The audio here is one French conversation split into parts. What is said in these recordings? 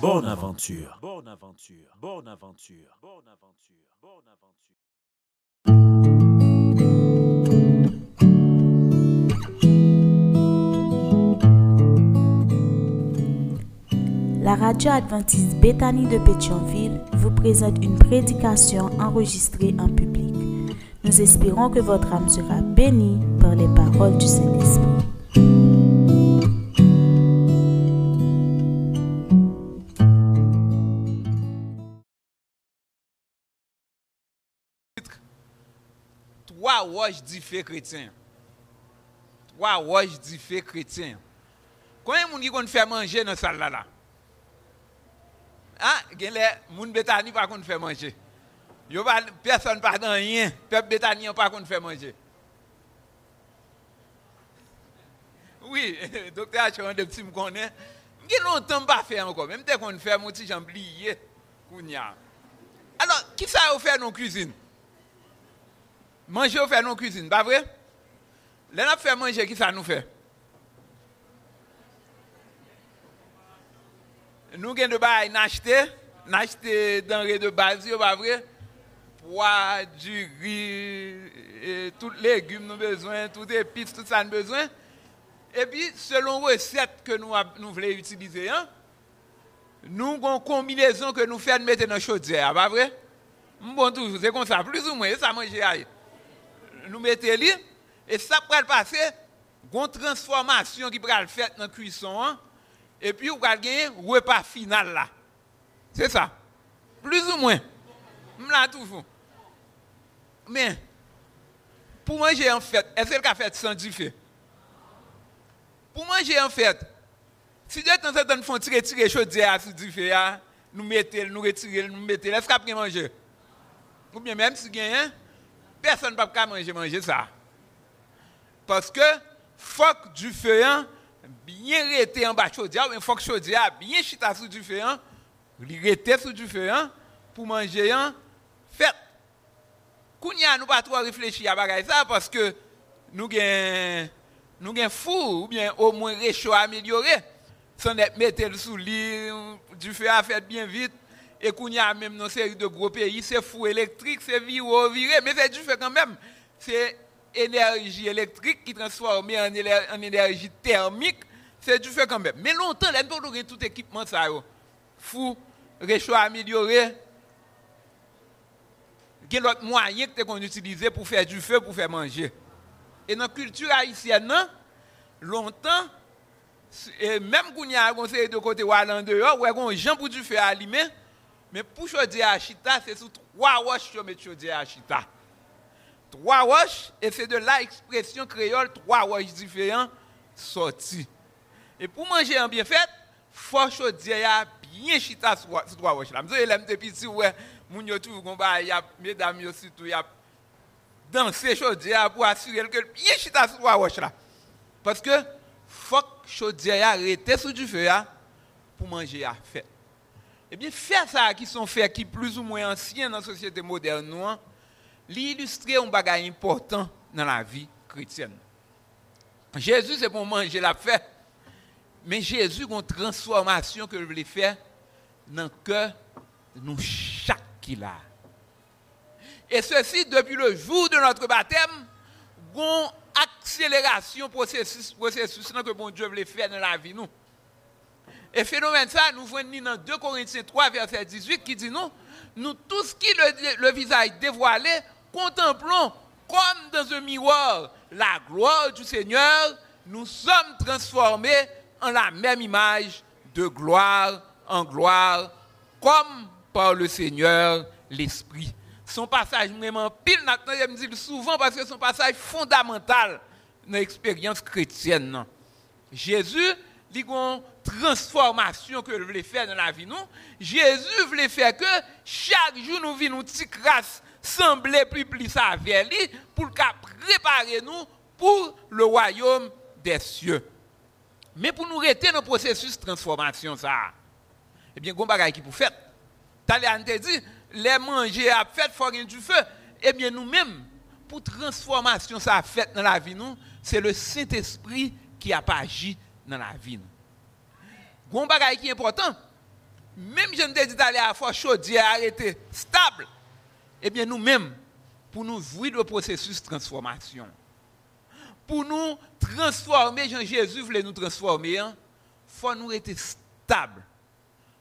Bonne aventure. Bonne aventure. Bonne aventure. Bonne aventure. Bonne aventure. La radio adventiste Bethany de Pétionville vous présente une prédication enregistrée en public. Nous espérons que votre âme sera bénie par les paroles du Saint-Esprit. wawaj di fe kretien. Wawaj di fe kretien. Kwenye moun ki kon fè manje nan sal la la? Ha? Gen le, moun betani pa kon fè manje. Yo pa, person pa dan yen, pep betani an pa kon fè manje. Oui, doktor a chon de pti m konen. M gen lontan pa fè anko, mèm te kon fè moun ti jan bliye koun ya. Alors, ki sa yo fè nan kouzine? Manger, on fait nos cuisine, pas vrai? Les n'a fait manger, qui ça nous fait? Nous avons de bail, acheter, acheter denrées de base, pas vrai? Pois, du riz, tous les légumes nous besoin, toutes les épices, tout ça nous besoin. Et puis, selon recette que nous, nous voulons utiliser, hein? nous avons une combinaison que nous faisons mettre dans la chaudière, pas vrai? Bon, toujours, c'est comme ça, plus ou moins, ça manger. Nous mettons li, et ça peut passer, une transformation qui peut le faire dans la cuisson, hein, et puis vous allez gagner un repas final là. C'est ça. Plus ou moins. Toujours. Mais, pour manger en fait, est-ce que le fait sans fait? Pour manger en fait, si de temps en temps nous font tirer, tirer chaudière sur du hein, nous mettons, nous retirons, nous mettons, est-ce qu'après manger? Ou bien même si gagne, personne ne peut manger, ça. Parce que, faut que du feu, hein, bien rester en bas de chaudière, il faut que bien chita sous du feu, hein, rester sous du feu, hein, pour manger, hein, fait. Kounya, nous pas trop réfléchir à ça parce que nous avons nous four ou bien au moins réchaud amélioré. Sans mettre le sous du feu à faire bien vite. Et qu'on y a même dans une série de gros pays, c'est four électrique, c'est viro viré, mais c'est du feu quand même. C'est énergie électrique qui transforme en, en énergie thermique, c'est du feu quand même. Mais longtemps, là, nous avons tout équipement ça. yo. Four, réchaud amélioré, quel autre moyen que qu'on utilisait pour faire du feu, pour faire manger? Et dans la culture haïtienne, longtemps, et même quand il y a un conseil de côté ou à l'en dehors, ou un gens pour du feu à allumer, mais pour choisir à chita, c'est sous trois roches que mettre choisir à chita. Trois roches, et c'est de là l'expression créole, trois roches différentes sorties. Et pour manger en bien fait, faut choisir bien chita sur trois roches. Je dis, l'aime depuis petit, ouais, moun yo tout, kon ba, y a, mesdames yo surtout, y a danser chaudière pour assurer que bien chita sur trois roches là. Parce que faut que chaudière arrêter sous du feu pour manger à fait. Eh bien, faire ça qui sont faits qui plus ou moins anciens dans la société moderne, nous, hein, l'illustrer un bagage important dans la vie chrétienne. Jésus, c'est pour manger la fait. Mais Jésus a une transformation que je voulais faire dans le cœur de nous chaque qu'il a. Et ceci, depuis le jour de notre baptême, une accélération processus, processus que bon Dieu voulait faire dans la vie. Nous. Et phénomène ça, nous voyons dans 2 Corinthiens 3, verset 18, qui dit nous, nous tous qui le, le visage dévoilé, contemplons comme dans un miroir la gloire du Seigneur, nous sommes transformés en la même image de gloire en gloire, comme par le Seigneur l'Esprit. Son passage vraiment pile, je me dis souvent parce que son passage fondamental dans l'expérience chrétienne. Jésus, a une transformation que voulait faire dans la vie. Nous. Jésus voulait faire que chaque jour nous vivons une petite grâce sembler plus plus avec lui pour préparer nous pour le royaume des cieux. Mais pour nous rester dans le processus de transformation, ça, eh bien, il y a un qui pour faire. Talent te dit, les manger à fait fort du feu. Eh bien, nous-mêmes, pour transformation, ça a fait dans la vie, nous, c'est le Saint-Esprit qui a agi dans la vie. Un qui est important, même je ne te dis d'aller à la chaud, arrêter, stable, eh bien, nous-mêmes, pour nous voir le processus de transformation, pour nous transformer, Jean-Jésus voulait nous transformer, il hein, faut nous être stables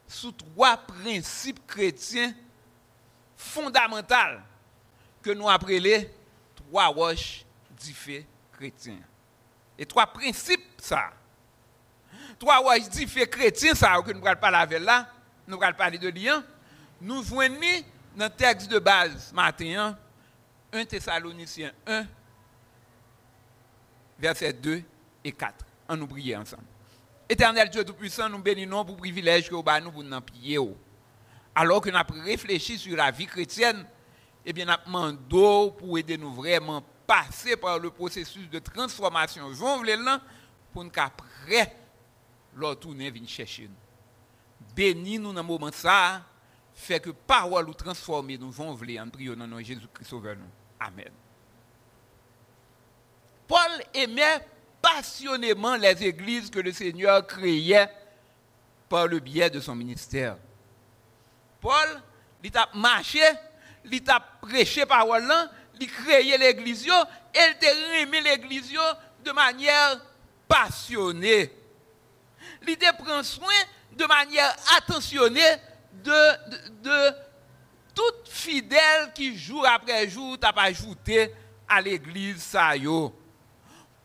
sous trois principes chrétiens fondamentaux que nous appelons trois roches différentes chrétiens. Et trois principes, ça. Trois roches différentes chrétiens, ça, que nous ne parlons pas là, nous ne pas de lien. Nous voyons dans le texte de base matin, 1 Thessaloniciens 1, versets 2 et 4. On nous prier ensemble. Éternel Dieu Tout-Puissant, nous bénissons pour le privilège que nous pour nous prier. Alors que nous avons réfléchi sur la vie chrétienne, eh bien, nous avons demandé pour aider nous vraiment passer par le processus de transformation. Je là pour nous après, leur tourner venir chercher nous. Bénis-nous dans ce moment ça, fait que parole nous transformer, nous vont en priant dans nom Jésus-Christ sauveur nous. Amen. Paul aimait passionnément les églises que le Seigneur créait par le biais de son ministère. Paul, il a marché, il a prêché parole là, il créé l'église et il a aimé l'église de manière passionnée. Il prend soin de manière attentionnée de, de, tout fidèle qui jour après jour t'a ajouté à l'église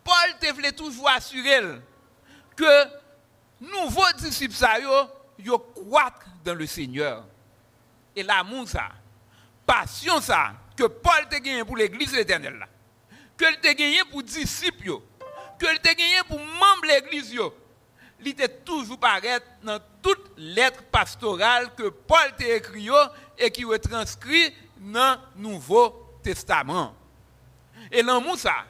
Paul te voulait toujours assurer que nouveaux disciples ça yo, dans le Seigneur. Et l'amour ça, passion ça que Paul te gagné pour l'église éternelle que il te gagné pour disciples que il te gagné pour membres l'église il était toujours paraître dans toute lettre pastorale que Paul t'a écrit et qui est transcrit dans le Nouveau Testament. Et l'amour ça,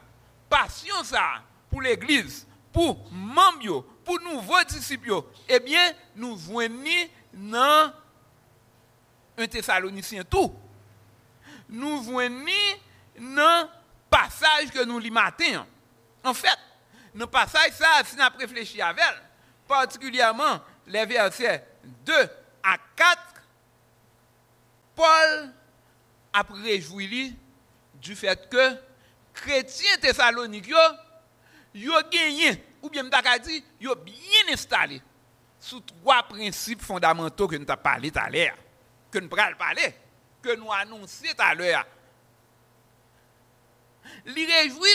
passion ça pour l'église, pour membres, pour nouveaux disciples, eh bien, nous voyons dans un Thessalonicien tout. Nous voyons dans passage que nous lisons matin. En fait, dans le passage, ça, si nous réfléchi avec particulièrement les versets 2 à 4, Paul a réjoui du fait que chrétiens thessaloniques, ont gagné, ou bien dit, ils ont bien installé sous trois principes fondamentaux que nous avons parlé tout à l'heure, que nous allons parler, que nous annonçons tout à l'heure. Il réjouit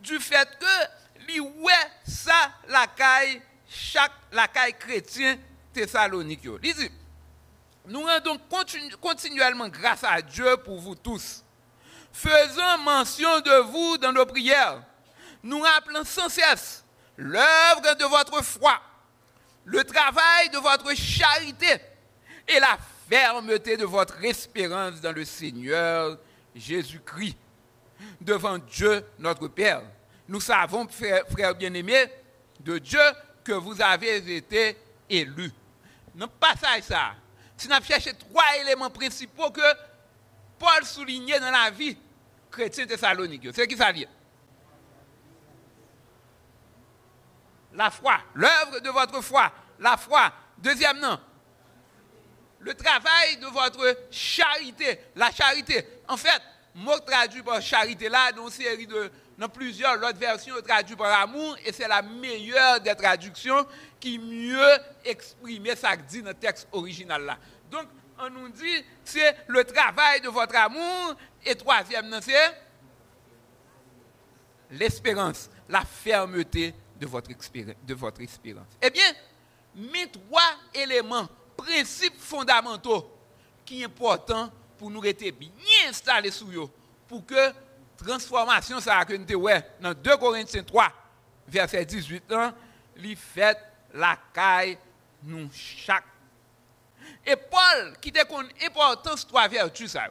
du fait que, lui, ouais, ça, la caille, chaque la caille chrétien thessalonique. Il dit, nous rendons continuellement grâce à Dieu pour vous tous. Faisons mention de vous dans nos prières. Nous rappelons sans cesse l'œuvre de votre foi, le travail de votre charité et la fermeté de votre espérance dans le Seigneur Jésus-Christ. Devant Dieu notre Père, nous savons, frères bien-aimés, de Dieu que vous avez été élus. Non, pas ça. Si nous cherché trois éléments principaux que Paul soulignait dans la vie chrétienne thessalonique, c'est qui ça dit La foi, l'œuvre de votre foi, la foi. Deuxième nom, le travail de votre charité, la charité. En fait, mot traduit par charité là, dans plusieurs autres versions traduit par amour, et c'est la meilleure des traductions qui mieux exprime ça que dit dans le texte original là. Donc, on nous dit, c'est le travail de votre amour, et troisième, c'est l'espérance, la fermeté de votre, de votre espérance. Eh bien, mes trois éléments, principes fondamentaux, qui sont importants pour nous rester bien installés sous eux, pour que transformation ça que nous dans 2 Corinthiens 3 verset 18 ans, li fait la caille nous chaque. Et Paul qui une importance trois vertus ça.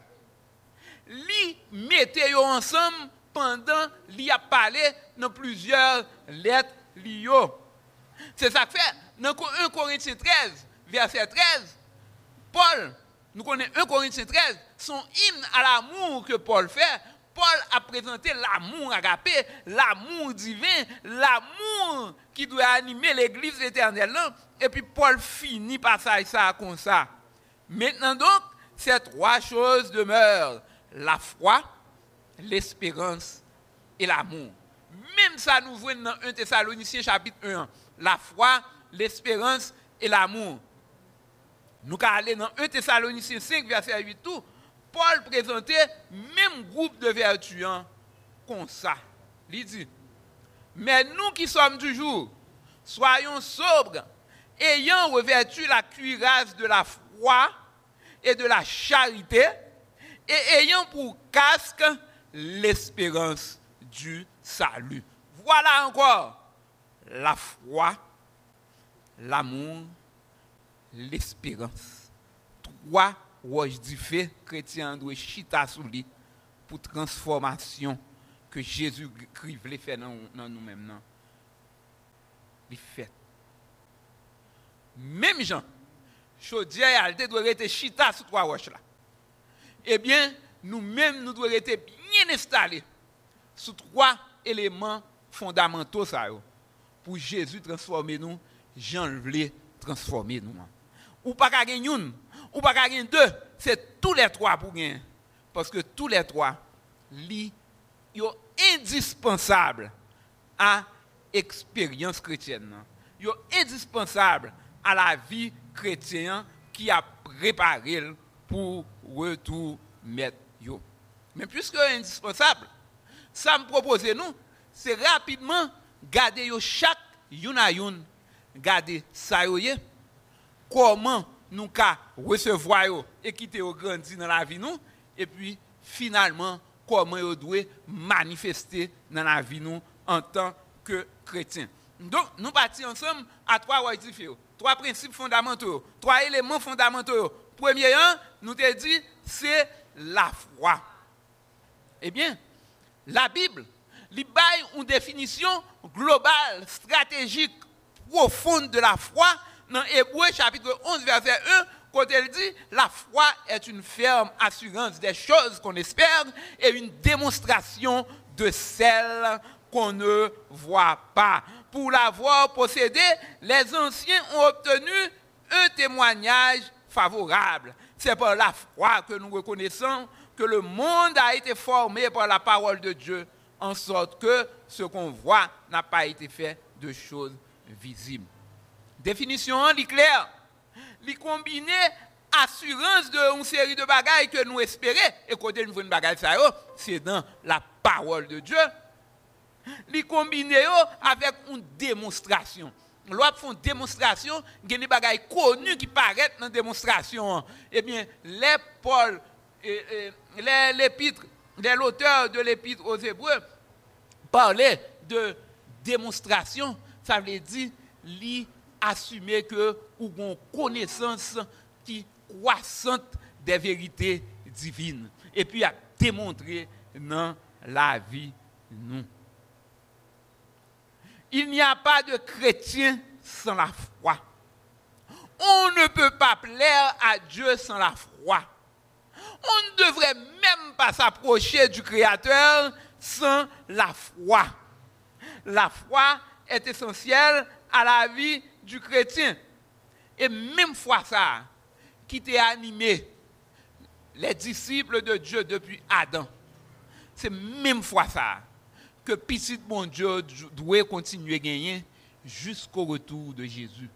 Li mettait yo ensemble pendant li a parlé dans plusieurs lettres li C'est ça que fait dans 1 Corinthiens 13 verset 13 Paul nous connaissons 1 Corinthiens 13 son hymne à l'amour que Paul fait Paul a présenté l'amour agapé, l'amour divin, l'amour qui doit animer l'église éternelle. Et puis Paul finit par ça, ça comme ça. Maintenant donc, ces trois choses demeurent. La foi, l'espérance et l'amour. Même ça nous voit dans 1 Thessaloniciens chapitre 1. La foi, l'espérance et l'amour. Nous allons aller dans 1 Thessaloniciens 5, verset 8 tout. Paul présentait même groupe de vertus hein, comme ça. Il dit, mais nous qui sommes du jour, soyons sobres, ayant revêtu la cuirasse de la foi et de la charité, et ayant pour casque l'espérance du salut. Voilà encore la foi, l'amour, l'espérance. Trois je dis fait, chrétien doit chita sous pour transformation que Jésus-Christ voulait faire dans, nous-mêmes. Il fait. Même Jean, chaudière elle doit être chita sur trois roches là. Eh bien, nous-mêmes, nous devons être bien installés sur trois éléments fondamentaux ça, pour Jésus transformer nous, Jean voulait transformer nous. Ou pas qu'à ou pas gagner deux, c'est tous les trois pour gagner. Parce que tous les trois, sont indispensables à l'expérience chrétienne. Ils sont indispensables à la vie chrétienne qui a préparé pour retour mettre Mais puisque indispensable, ça me propose nous, c'est rapidement garder chaque une à une, garder ça comment nous qu'à recevoir et quitter au grandi dans la vie nous? Et puis finalement comment nous doit manifester dans la vie nous en tant que chrétien? Donc nous partons ensemble à trois trois principes fondamentaux, trois éléments fondamentaux. Premier nous te dit c'est la foi. Eh bien, la Bible lui une définition globale, stratégique, profonde de la foi dans Hébreu chapitre 11, verset 1, quand elle dit, la foi est une ferme assurance des choses qu'on espère et une démonstration de celles qu'on ne voit pas. Pour l'avoir possédé, les anciens ont obtenu un témoignage favorable. C'est par la foi que nous reconnaissons que le monde a été formé par la parole de Dieu, en sorte que ce qu'on voit n'a pas été fait de choses visibles. Définition est claire. Il combine assurance de une série de bagailles que nous espérons. Et nous une bagaille, c'est dans la parole de Dieu. Il combine avec une démonstration. Fait une démonstration, il y a des bagailles connues qui paraissent dans la démonstration. Eh bien, les Paul, l'épître, l'auteur de l'épître aux Hébreux parlait de démonstration. Ça veut dire, assumer que ou une connaissance qui croissante des vérités divines et puis à démontrer dans la vie nous. Il n'y a pas de chrétien sans la foi. On ne peut pas plaire à Dieu sans la foi. On ne devrait même pas s'approcher du Créateur sans la foi. La foi est essentielle à la vie du chrétien. Et même fois ça, qui t'a animé les disciples de Dieu depuis Adam, c'est même fois ça que petit mon Dieu doit continuer à gagner jusqu'au retour de Jésus.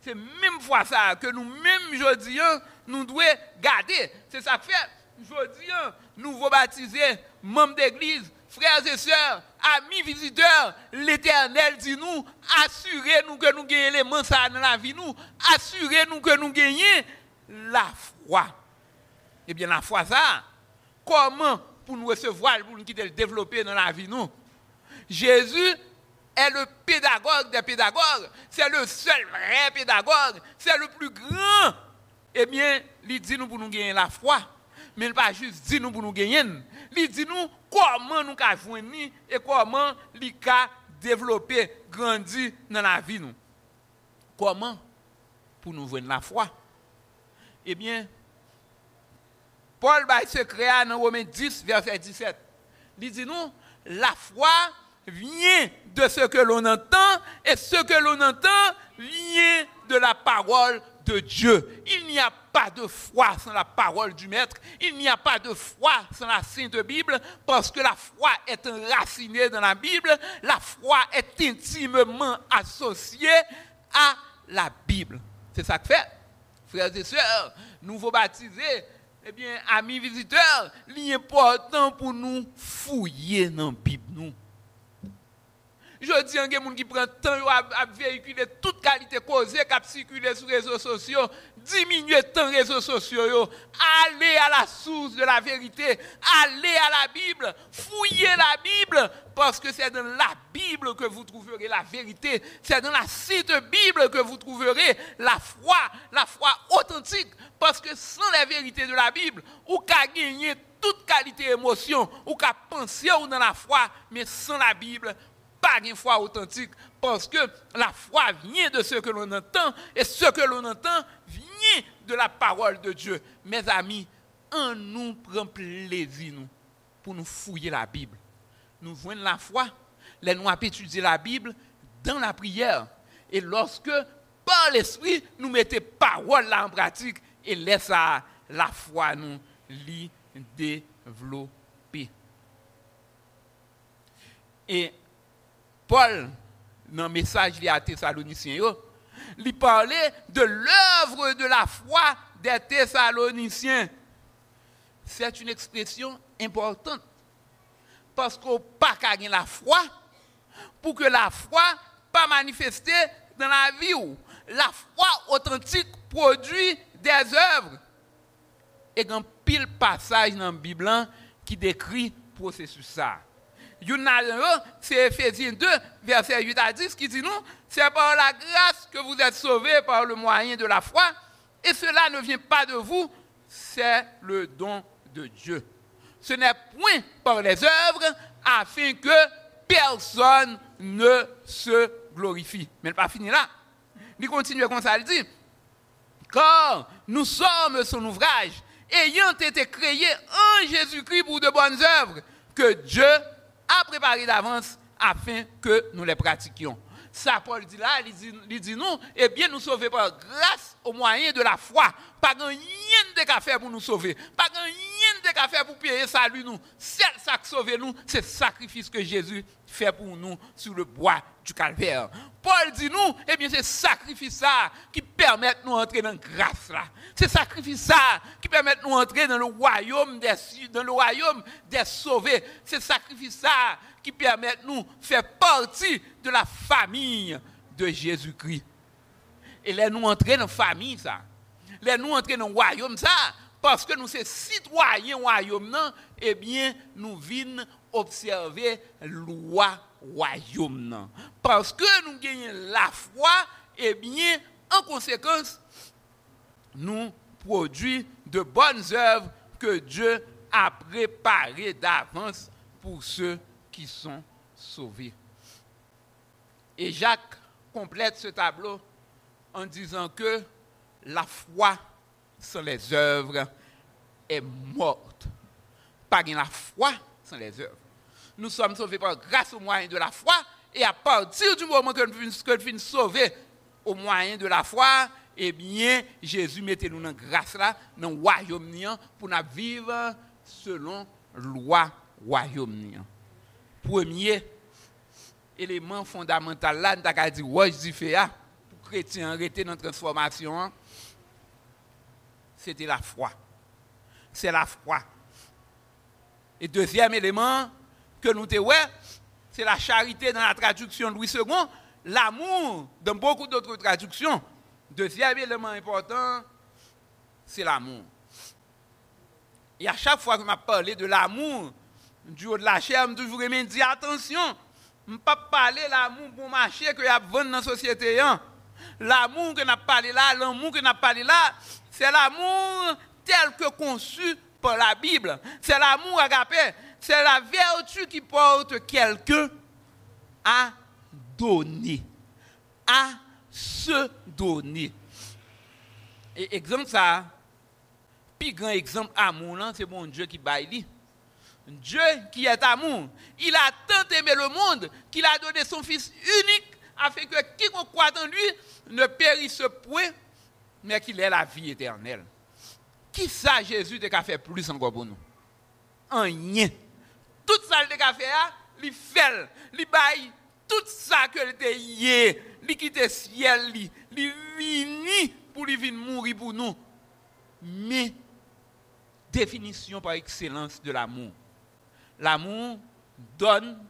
C'est même fois ça que nous-mêmes, aujourd'hui, nous devons garder. C'est ça que fait, aujourd'hui, nous baptiser, membres d'église, frères et sœurs, amis visiteurs, l'Éternel dit nous, assurez-nous que nous gagnons les ça dans la vie, nous, assurez-nous que nous gagnons la foi. Eh bien, la foi, ça, comment pour nous recevoir, pour nous quitter développer dans la vie, nous? Jésus est le pédagogue des pédagogues. C'est le seul vrai pédagogue. C'est le plus grand. Eh bien, il dit nous pour nous gagner la foi. Mais il pas juste dit nous pour nous gagner. Il dit nous comment nous avons joindre et comment il a développé, grandi dans la vie. Nous. Comment Pour nous joindre la foi. Eh bien, Paul va se créer dans Romains 10, verset 17. Il dit nous, la foi vient de ce que l'on entend et ce que l'on entend vient de la parole Dieu. Il n'y a pas de foi sans la parole du Maître. Il n'y a pas de foi sans la Sainte Bible parce que la foi est enracinée dans la Bible. La foi est intimement associée à la Bible. C'est ça que fait. Frères et sœurs, nouveaux baptisés, eh bien, amis visiteurs, l'important pour nous fouiller dans la Bible. Nous. Je dis à gens qui prend temps à, véhiculer toute qualité causée, qui circuler sur les réseaux sociaux, diminuer le temps réseaux sociaux, aller à la source de la vérité, aller à la Bible, fouiller la Bible, parce que c'est dans la Bible que vous trouverez la vérité, c'est dans la cite Bible que vous trouverez la foi, la foi authentique, parce que sans la vérité de la Bible, ou qu'à gagner toute qualité émotion, ou qu'à penser dans la foi, mais sans la Bible, pas une foi authentique parce que la foi vient de ce que l'on entend et ce que l'on entend vient de la parole de Dieu. Mes amis, en nous prend plaisir pour nous fouiller la Bible. Nous voyons la foi, les nous étudier la Bible dans la prière. Et lorsque, par l'Esprit, nous mettons parole là en pratique et laisse la foi nous l'y développer. Et Paul, dans le message à Thessaloniciens, il parlait de l'œuvre de la foi des Thessaloniciens. C'est une expression importante. Parce qu'on pas gagner la foi pour que la foi pas manifester dans la vie. La foi authentique produit des œuvres. Et un pile passage dans la Bible qui décrit le processus ça c'est Ephésiens 2, verset 8 à 10, qui dit non, c'est par la grâce que vous êtes sauvés par le moyen de la foi, et cela ne vient pas de vous, c'est le don de Dieu. Ce n'est point par les œuvres afin que personne ne se glorifie. Mais pas fini là. Il continue comme ça, il dit, car nous sommes son ouvrage, ayant été créés en Jésus-Christ pour de bonnes œuvres, que Dieu a préparé d'avance afin que nous les pratiquions. Ça, Paul dit là, il dit, nous, eh bien, nous sauver par grâce au moyen de la foi. Pas rien de faire pour nous sauver. Pas rien de faire pour payer salut nous. C'est ça qui sauve nous, c'est le sacrifice que Jésus fait pour nous sur le bois calvaire. Paul dit nous, eh bien, c'est sacrifice ça qui permet de nous entrer dans la grâce là. C'est sacrifice ça qui permet de nous entrer dans le royaume des, dans le royaume des sauvés. C'est sacrifice ça qui permet de nous faire partie de la famille de Jésus-Christ. Et là, nous entrer dans la famille ça. Là, nous entrer dans le royaume ça. Parce que nous sommes citoyens royaume, eh bien, nous venons observer loi royaume. Parce que nous gagnons la foi, et eh bien, en conséquence, nous produisons de bonnes œuvres que Dieu a préparées d'avance pour ceux qui sont sauvés. Et Jacques complète ce tableau en disant que la foi sans les œuvres est morte. Pas la foi sans les œuvres. Nous sommes sauvés par grâce au moyen de la foi. Et à partir du moment que nous sommes sauvés au moyen de la foi, eh bien, Jésus mettez nous dans grâce là, dans le royaume pour nous vivre selon la loi royaume. Premier élément fondamental là, nous avons dit, ouais, je pour chrétien arrêter notre transformation, c'était la foi. C'est la foi. Et deuxième élément que nous avons, c'est la charité dans la traduction de Louis II, l'amour dans beaucoup d'autres traductions. Deuxième élément important, c'est l'amour. Et à chaque fois que je parlé de l'amour du haut de la chair, je toujours aimé dire attention, je ne pas parler l'amour bon marché que y a dans la société. Hein. L'amour que n'a parlé là, l'amour que n'a parlé là, c'est l'amour tel que conçu par la Bible. C'est l'amour agapé. C'est la vertu qui porte quelqu'un à donner. À se donner. Et exemple ça, plus grand exemple amour, c'est mon Dieu qui baille. Dieu qui est amour, il a tant aimé le monde qu'il a donné son Fils unique afin que quiconque croit en lui ne périsse point, mais qu'il ait la vie éternelle. Qui ça Jésus a fait plus encore pour nous? Rien. Tout ça a fait, il fait, il baille tout ça que était hier, il quitte ciel, il vini pour lui venir mourir pour nous. Mais définition par excellence de l'amour. L'amour donne,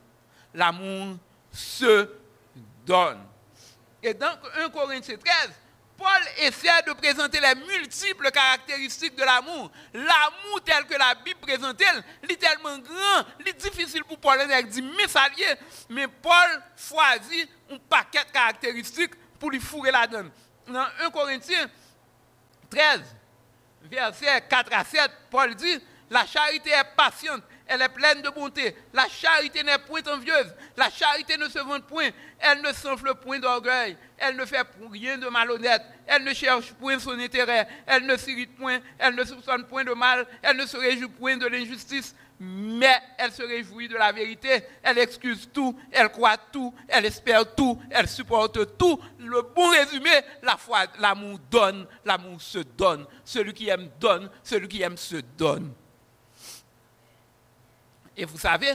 l'amour se donne. Et dans 1 Corinthiens 13, Paul essaie de présenter les multiples caractéristiques de l'amour. L'amour tel que la Bible présente, il est tellement grand, il est difficile pour Paul de mais mais Paul choisit un paquet de caractéristiques pour lui fourrer la donne. Dans 1 Corinthiens 13, verset 4 à 7, Paul dit, la charité est patiente, elle est pleine de bonté. La charité n'est point envieuse. La charité ne se vante point. Elle ne s'enfle point d'orgueil. Elle ne fait rien de malhonnête. Elle ne cherche point son intérêt. Elle ne s'irrite point. Elle ne soupçonne point de mal. Elle ne se réjouit point de l'injustice. Mais elle se réjouit de la vérité. Elle excuse tout. Elle croit tout. Elle espère tout. Elle supporte tout. Le bon résumé, la foi, l'amour donne. L'amour se donne. Celui qui aime donne. Celui qui aime se donne. Et vous savez,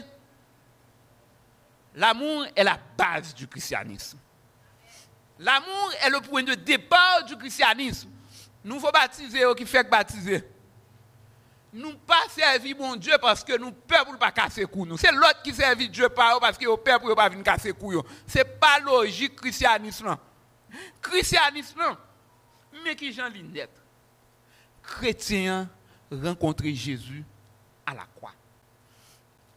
l'amour est la base du christianisme. L'amour est le point de départ du christianisme. Nous faut baptiser qui fait baptiser? Nous pas servir mon Dieu parce que nous peuple pas casser cou. C'est l'autre qui servit Dieu par parce que au peuple pas venir casser cou C'est pas logique christianisme. Christianisme mais qui Jean Linette? Chrétien rencontrer Jésus à la croix.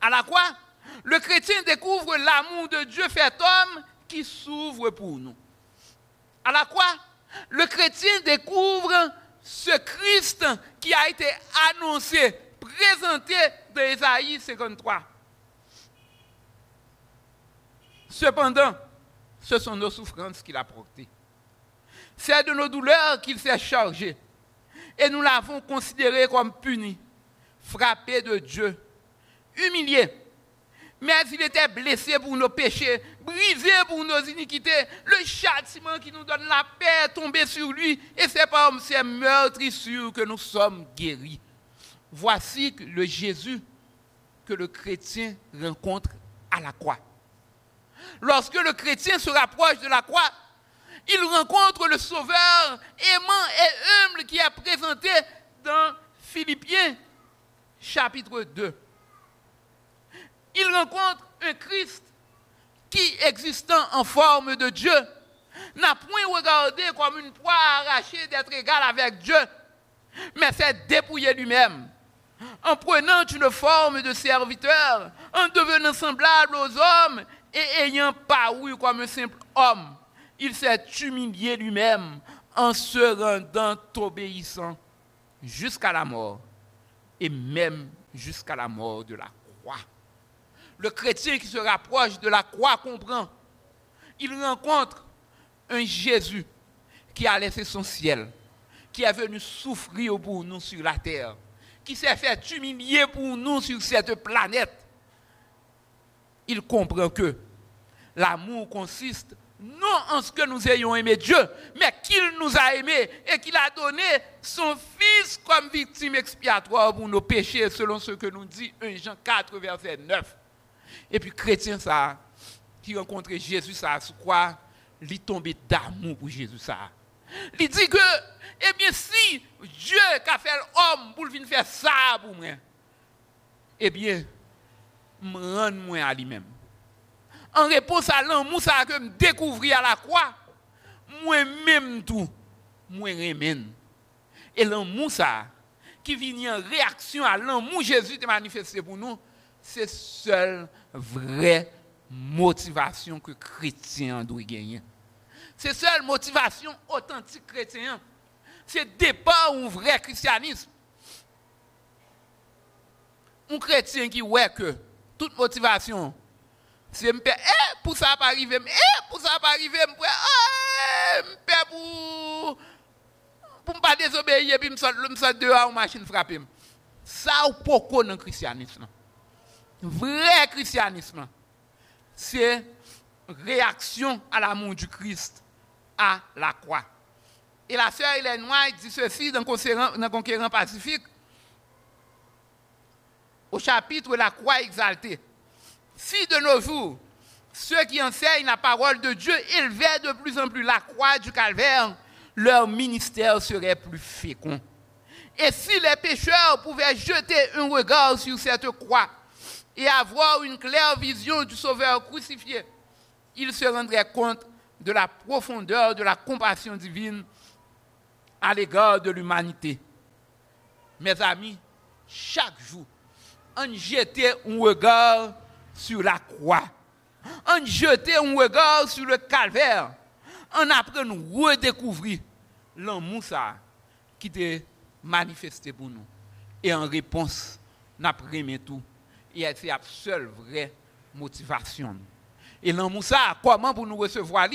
À la croix, le chrétien découvre l'amour de Dieu fait homme qui s'ouvre pour nous. À la croix, le chrétien découvre ce Christ qui a été annoncé, présenté dans Ésaïe 53. Cependant, ce sont nos souffrances qu'il a portées. C'est de nos douleurs qu'il s'est chargé. Et nous l'avons considéré comme puni, frappé de Dieu humilié. Mais il était blessé pour nos péchés, brisé pour nos iniquités. Le châtiment qui nous donne la paix est tombé sur lui. Et c'est par ces meurtrissures que nous sommes guéris. Voici le Jésus que le chrétien rencontre à la croix. Lorsque le chrétien se rapproche de la croix, il rencontre le Sauveur aimant et humble qui est présenté dans Philippiens chapitre 2 il rencontre un Christ qui, existant en forme de Dieu, n'a point regardé comme une proie arrachée d'être égal avec Dieu, mais s'est dépouillé lui-même. En prenant une forme de serviteur, en devenant semblable aux hommes et ayant paru comme un simple homme, il s'est humilié lui-même en se rendant obéissant jusqu'à la mort et même jusqu'à la mort de la croix le chrétien qui se rapproche de la croix comprend. Il rencontre un Jésus qui a laissé son ciel, qui est venu souffrir pour nous sur la terre, qui s'est fait humilier pour nous sur cette planète. Il comprend que l'amour consiste non en ce que nous ayons aimé Dieu, mais qu'il nous a aimés et qu'il a donné son Fils comme victime expiatoire pour nos péchés, selon ce que nous dit 1 Jean 4, verset 9. Et puis chrétien ça, qui rencontre Jésus ça, sous quoi? Il tombé d'amour pour Jésus ça. Il dit que, eh bien si Dieu qui a fait l'homme pour venir faire ça pour moi, eh bien, me rend moi à lui-même. En réponse à l'amour ça que me découvrir à la croix, moi-même tout, moi remène. Et l'amour ça, qui vient en réaction à l'amour Jésus a manifesté pour nous, c'est seule vraie motivation que chrétien doit gagner. C'est seule motivation authentique chrétien. C'est départ un vrai christianisme. Un chrétien qui ouais que toute motivation, c'est me eh, pour ça pas arriver, eh, pour ça pas arriver, me pour pour ne pas désobéir et puis me sortir dehors machine frapper. Ça ou pourquoi dans le christianisme? Vrai christianisme, c'est réaction à l'amour du Christ à la croix. Et la sœur Hélène White dit ceci dans le Conquérant Pacifique, au chapitre La croix exaltée. Si de nos jours, ceux qui enseignent la parole de Dieu élevaient de plus en plus la croix du calvaire, leur ministère serait plus fécond. Et si les pécheurs pouvaient jeter un regard sur cette croix et avoir une claire vision du Sauveur crucifié, ils se rendraient compte de la profondeur de la compassion divine à l'égard de l'humanité. Mes amis, chaque jour, on jetait un regard sur la croix. On jetait un regard sur le calvaire. On apprend à redécouvrir l'amour qui était manifesté pour nous. Et en réponse, nous avons tout. C'est la seule vraie motivation. Et l'amour ça, comment pour nous recevoir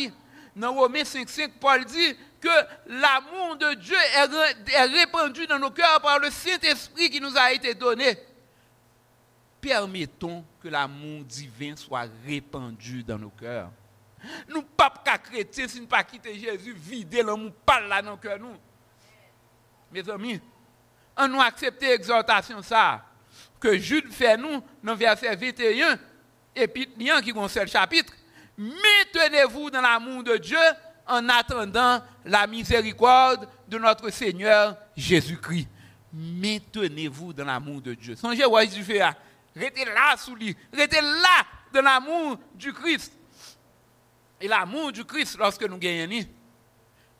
Dans Romains 5.5, Paul dit que l'amour de Dieu est répandu dans nos cœurs par le Saint-Esprit qui nous a été donné. Permettons que l'amour divin soit répandu dans nos cœurs. Nous ne pas chrétiens si nous pas quitter Jésus, vider l'amour pas là dans nos cœurs. Nous. Mes amis, on nous accepter l'exhortation ça que Jude fait nous dans verset 21 et a qui concerne le chapitre. Maintenez-vous dans l'amour de Dieu en attendant la miséricorde de notre Seigneur Jésus-Christ. Maintenez-vous dans l'amour de Dieu. Songez où Jésus fait. Restez là sous lui. Restez là dans l'amour du Christ. Et l'amour du Christ, lorsque nous gagnons,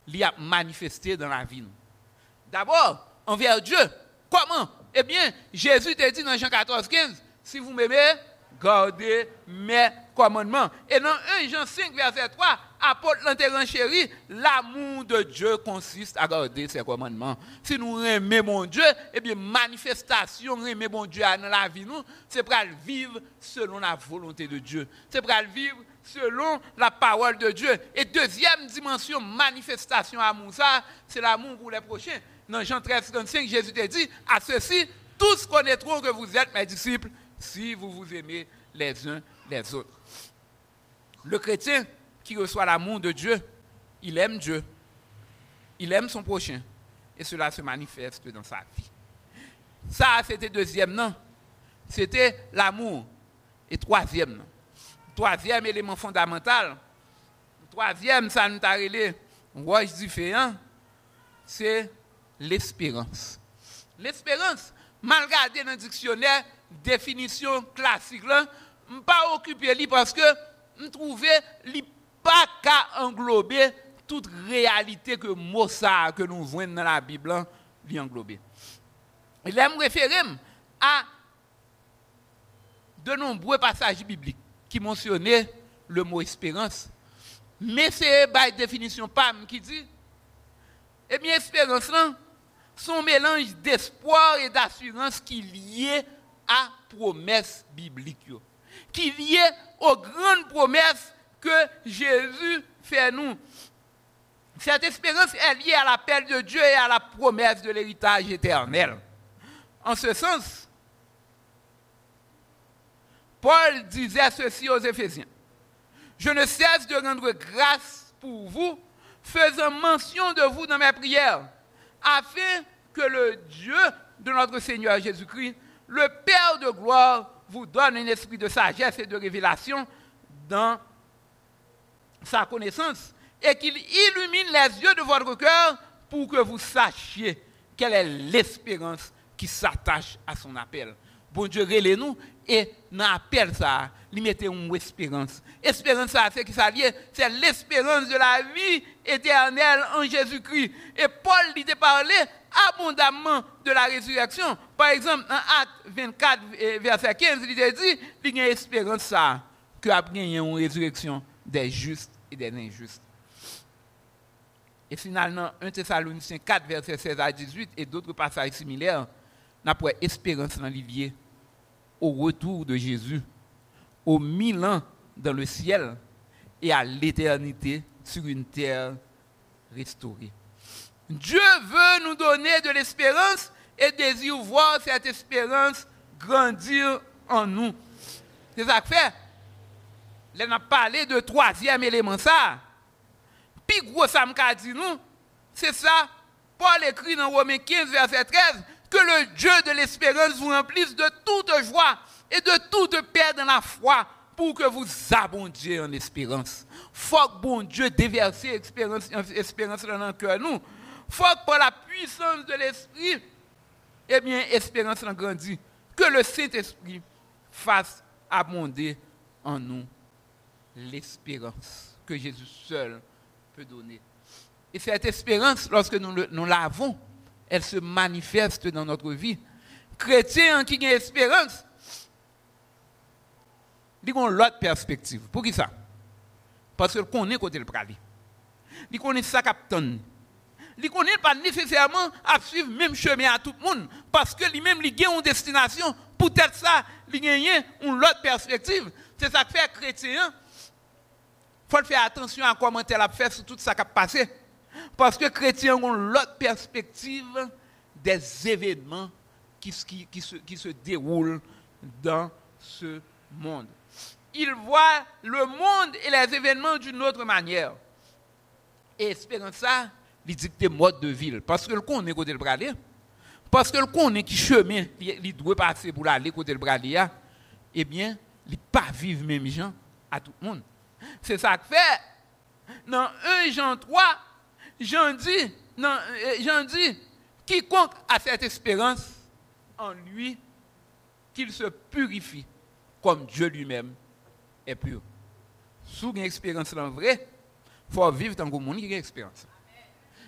il a manifesté dans la vie. D'abord, envers Dieu. Comment Eh bien, Jésus t'a dit dans Jean 14, 15, si vous m'aimez, gardez mes commandements. Et dans 1 Jean 5, verset 3, apôtre l'intérêt chéri, l'amour de Dieu consiste à garder ses commandements. Si nous aimons mon Dieu, eh bien, manifestation, aimer mon Dieu dans la vie, nous, c'est pour vivre selon la volonté de Dieu. C'est pour vivre selon la parole de Dieu. Et deuxième dimension, manifestation amour, ça, c'est l'amour pour les prochains. Dans Jean 13, 35, Jésus a dit, à ceci, tous connaîtront que vous êtes mes disciples si vous vous aimez les uns les autres. Le chrétien qui reçoit l'amour de Dieu, il aime Dieu, il aime son prochain, et cela se manifeste dans sa vie. Ça, c'était deuxième nom. C'était l'amour. Et troisième nom. Troisième élément fondamental. Troisième, ça nous a relé, différent, c'est l'espérance. L'espérance, malgré dans le dictionnaire, définition classique là, pas occupé parce que je trouvais li pas qu'à englober toute réalité que mot que nous voyons dans la Bible lui englober. Il aime référer à de nombreux passages bibliques qui mentionnaient le mot espérance. Mais c'est par définition PAM qui dit, eh bien, espérance, son mélange d'espoir et d'assurance qui lié à promesses bibliques, qui lié aux grandes promesses que Jésus fait nous. Cette espérance est liée à l'appel de Dieu et à la promesse de l'héritage éternel. En ce sens, Paul disait ceci aux Éphésiens. Je ne cesse de rendre grâce pour vous, faisant mention de vous dans mes prières, afin que le Dieu de notre Seigneur Jésus-Christ, le Père de gloire, vous donne un esprit de sagesse et de révélation dans sa connaissance et qu'il illumine les yeux de votre cœur pour que vous sachiez quelle est l'espérance qui s'attache à son appel. Bon Dieu, relève nous et dans l'appel ça, il mettait une espérance. Espérance c'est qui C'est l'espérance de la vie éternelle en Jésus-Christ. Et Paul lui a parlé abondamment de la résurrection. Par exemple, dans Acte 24, verset 15, il dit, il y a espérance ça, que a une résurrection des justes et des injustes. Et finalement, 1 Thessaloniciens 4, verset 16 à 18 et d'autres passages similaires, n'a pas espérance dans l'Ilier au retour de Jésus, au mille ans dans le ciel et à l'éternité sur une terre restaurée. Dieu veut nous donner de l'espérance et désire voir cette espérance grandir en nous. C'est ça que fait. On a parlé de troisième élément, ça. Puis gros, ça dit nous, c'est ça. Paul écrit dans Romains 15, verset 13, que le Dieu de l'espérance vous remplisse de toute joie et de toute paix dans la foi pour que vous abondiez en espérance. Faut que bon Dieu déverse espérance, espérance dans notre cœur. Nous, faut que par la puissance de l'esprit, eh bien, espérance en grandit. Que le Saint-Esprit fasse abonder en nous l'espérance que Jésus seul peut donner. Et cette espérance, lorsque nous, l'avons, elle se manifeste dans notre vie. Chrétien qui a espérance, il a l'autre perspective. Pour qui ça? Parce qu'il connaît côté le praler. Il connaît ça captain. Il connaît pas nécessairement à suivre le même chemin à tout le monde. Parce que lui-même, il a une destination. Peut-être ça, il a une autre perspective. C'est ça que fait chrétien faut faire attention à comment elle a fait sur tout ça qui a passé. Parce que les chrétiens ont l'autre perspective des événements qui, se, déroulent dans ce monde. Ils voient le monde et les événements d'une autre manière. Et espérant ça, ils dictent mode de ville. Parce que le connaît côté le bralé. Parce que le connaît qui chemin, il doit passer pour aller côté le bralé. Eh bien, il pas vivre même gens à tout le monde. C'est ça que fait. Dans 1 Jean 3, Jean non, euh, quiconque a cette espérance en lui, qu'il se purifie comme Dieu lui-même est pur. Avez une expérience en vrai, il faut vivre tant que monde qui a une expérience.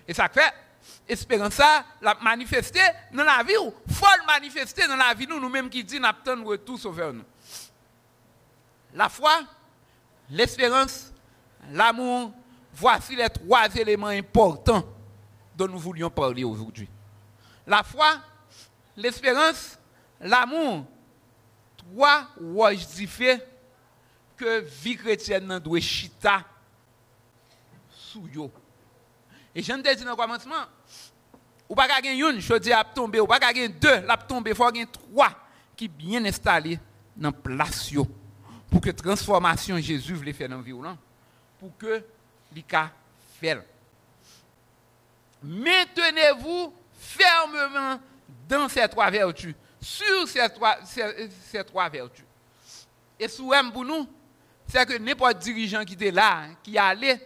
Et ça fait, espérance ça, la manifester dans la vie, il faut le manifester dans la vie, nous, nous-mêmes qui disons, nous retour sauveur nous. La foi, l'espérance, l'amour, voici les trois éléments importants dont nous voulions parler aujourd'hui. La foi, l'espérance, l'amour, trois roches fait que vie chrétienne doit chita sous yo. Et je ne dit dans le commencement, ou pas gagner une, je dis à tomber, ou pas gagner deux, la tomber, il faut gagner trois qui bien installés dans place yo pour que la transformation Jésus voulait faire dans violent, pour que l'ICA fasse. Maintenez-vous fermement dans ces trois vertus, sur ces trois, vertus. Et souvent pour nous, c'est que n'importe dirigeant qui était là, qui allait,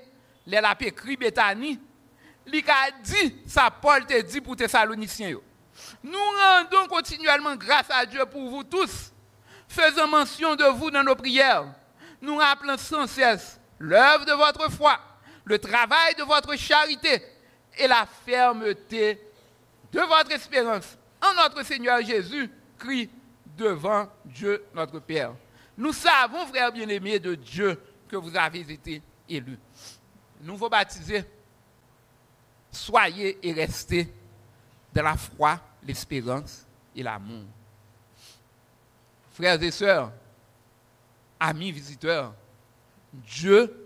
les la écrit Bethany, il a dit, ça Paul te dit pour Thessaloniciens. Nous rendons continuellement grâce à Dieu pour vous tous faisons mention de vous dans nos prières. Nous rappelons sans cesse l'œuvre de votre foi, le travail de votre charité et la fermeté de votre espérance en notre Seigneur Jésus, christ devant Dieu notre Père. Nous savons, frères bien-aimés de Dieu, que vous avez été élus. Nouveau baptisés, soyez et restez dans la foi, l'espérance et l'amour frères et sœurs, amis visiteurs, Dieu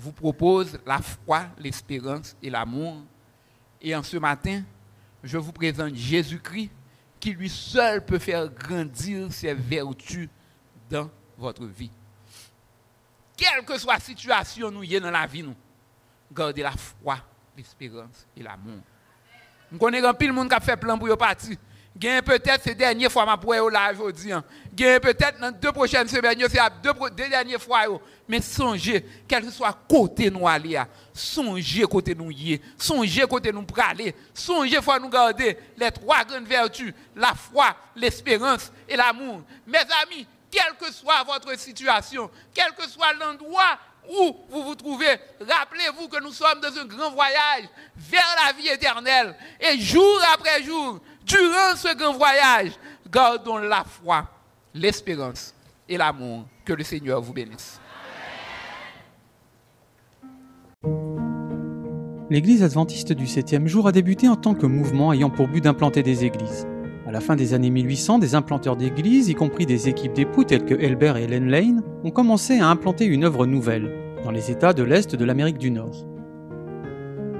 vous propose la foi, l'espérance et l'amour. Et en ce matin, je vous présente Jésus-Christ qui lui seul peut faire grandir ses vertus dans votre vie. Quelle que soit la situation nous y dans la vie, nous, gardez la foi, l'espérance et l'amour. Nous connaissons pile monde qui a fait plan pour partir. Gain peut-être ces dernières fois, ma pour là aujourd'hui. Hein. Gain peut-être dans deux prochaines semaines, c'est deux, deux dernières fois. Mais songez, quel que soit côté nous aller, hein. songez côté nous y songez côté nous praler, songez faut nous garder les trois grandes vertus, la foi, l'espérance et l'amour. Mes amis, quelle que soit votre situation, quel que soit l'endroit où vous vous trouvez, Rappelez-vous que nous sommes dans un grand voyage vers la vie éternelle. Et jour après jour, durant ce grand voyage, gardons la foi, l'espérance et l'amour. Que le Seigneur vous bénisse. L'Église adventiste du septième jour a débuté en tant que mouvement ayant pour but d'implanter des églises. À la fin des années 1800, des implanteurs d'églises, y compris des équipes d'époux telles que Elbert et Helen Lane, ont commencé à implanter une œuvre nouvelle, dans les États de l'Est de l'Amérique du Nord.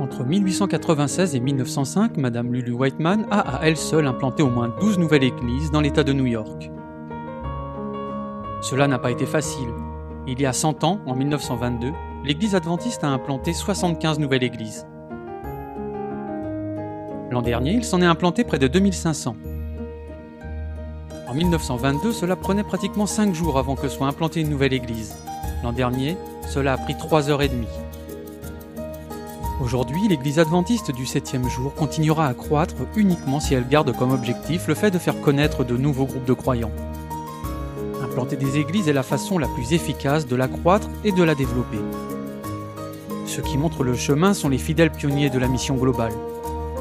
Entre 1896 et 1905, Madame Lulu Whiteman a à elle seule implanté au moins 12 nouvelles églises dans l'État de New York. Cela n'a pas été facile. Il y a 100 ans, en 1922, l'Église adventiste a implanté 75 nouvelles églises. L'an dernier, il s'en est implanté près de 2500. En 1922, cela prenait pratiquement 5 jours avant que soit implantée une nouvelle église. L'an dernier, cela a pris 3 heures et demie. Aujourd'hui, l'église adventiste du 7e jour continuera à croître uniquement si elle garde comme objectif le fait de faire connaître de nouveaux groupes de croyants. Implanter des églises est la façon la plus efficace de la croître et de la développer. Ceux qui montrent le chemin sont les fidèles pionniers de la mission globale.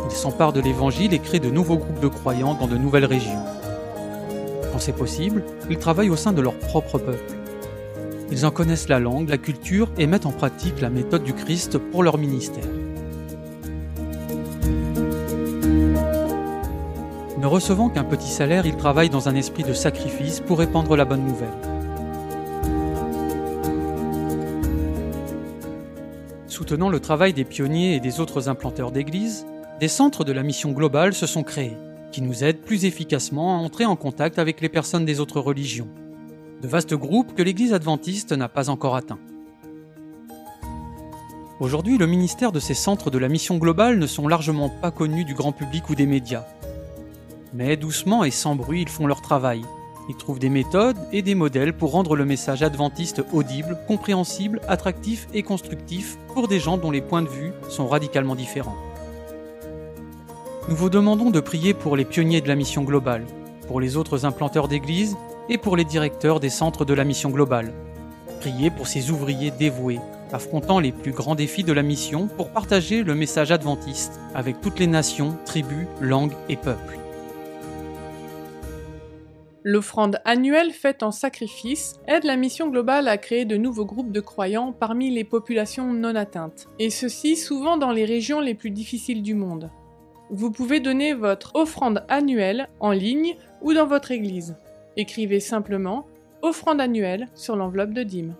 Ils s'emparent de l'évangile et créent de nouveaux groupes de croyants dans de nouvelles régions. Quand c'est possible, ils travaillent au sein de leur propre peuple. Ils en connaissent la langue, la culture et mettent en pratique la méthode du Christ pour leur ministère. Ne recevant qu'un petit salaire, ils travaillent dans un esprit de sacrifice pour répandre la bonne nouvelle. Soutenant le travail des pionniers et des autres implanteurs d'églises, des centres de la mission globale se sont créés, qui nous aident plus efficacement à entrer en contact avec les personnes des autres religions. De vastes groupes que l'Église adventiste n'a pas encore atteints. Aujourd'hui, le ministère de ces centres de la mission globale ne sont largement pas connus du grand public ou des médias. Mais doucement et sans bruit, ils font leur travail. Ils trouvent des méthodes et des modèles pour rendre le message adventiste audible, compréhensible, attractif et constructif pour des gens dont les points de vue sont radicalement différents. Nous vous demandons de prier pour les pionniers de la mission globale, pour les autres implanteurs d'églises et pour les directeurs des centres de la mission globale. Priez pour ces ouvriers dévoués, affrontant les plus grands défis de la mission pour partager le message adventiste avec toutes les nations, tribus, langues et peuples. L'offrande annuelle faite en sacrifice aide la mission globale à créer de nouveaux groupes de croyants parmi les populations non atteintes, et ceci souvent dans les régions les plus difficiles du monde. Vous pouvez donner votre offrande annuelle en ligne ou dans votre église. Écrivez simplement offrande annuelle sur l'enveloppe de dîmes.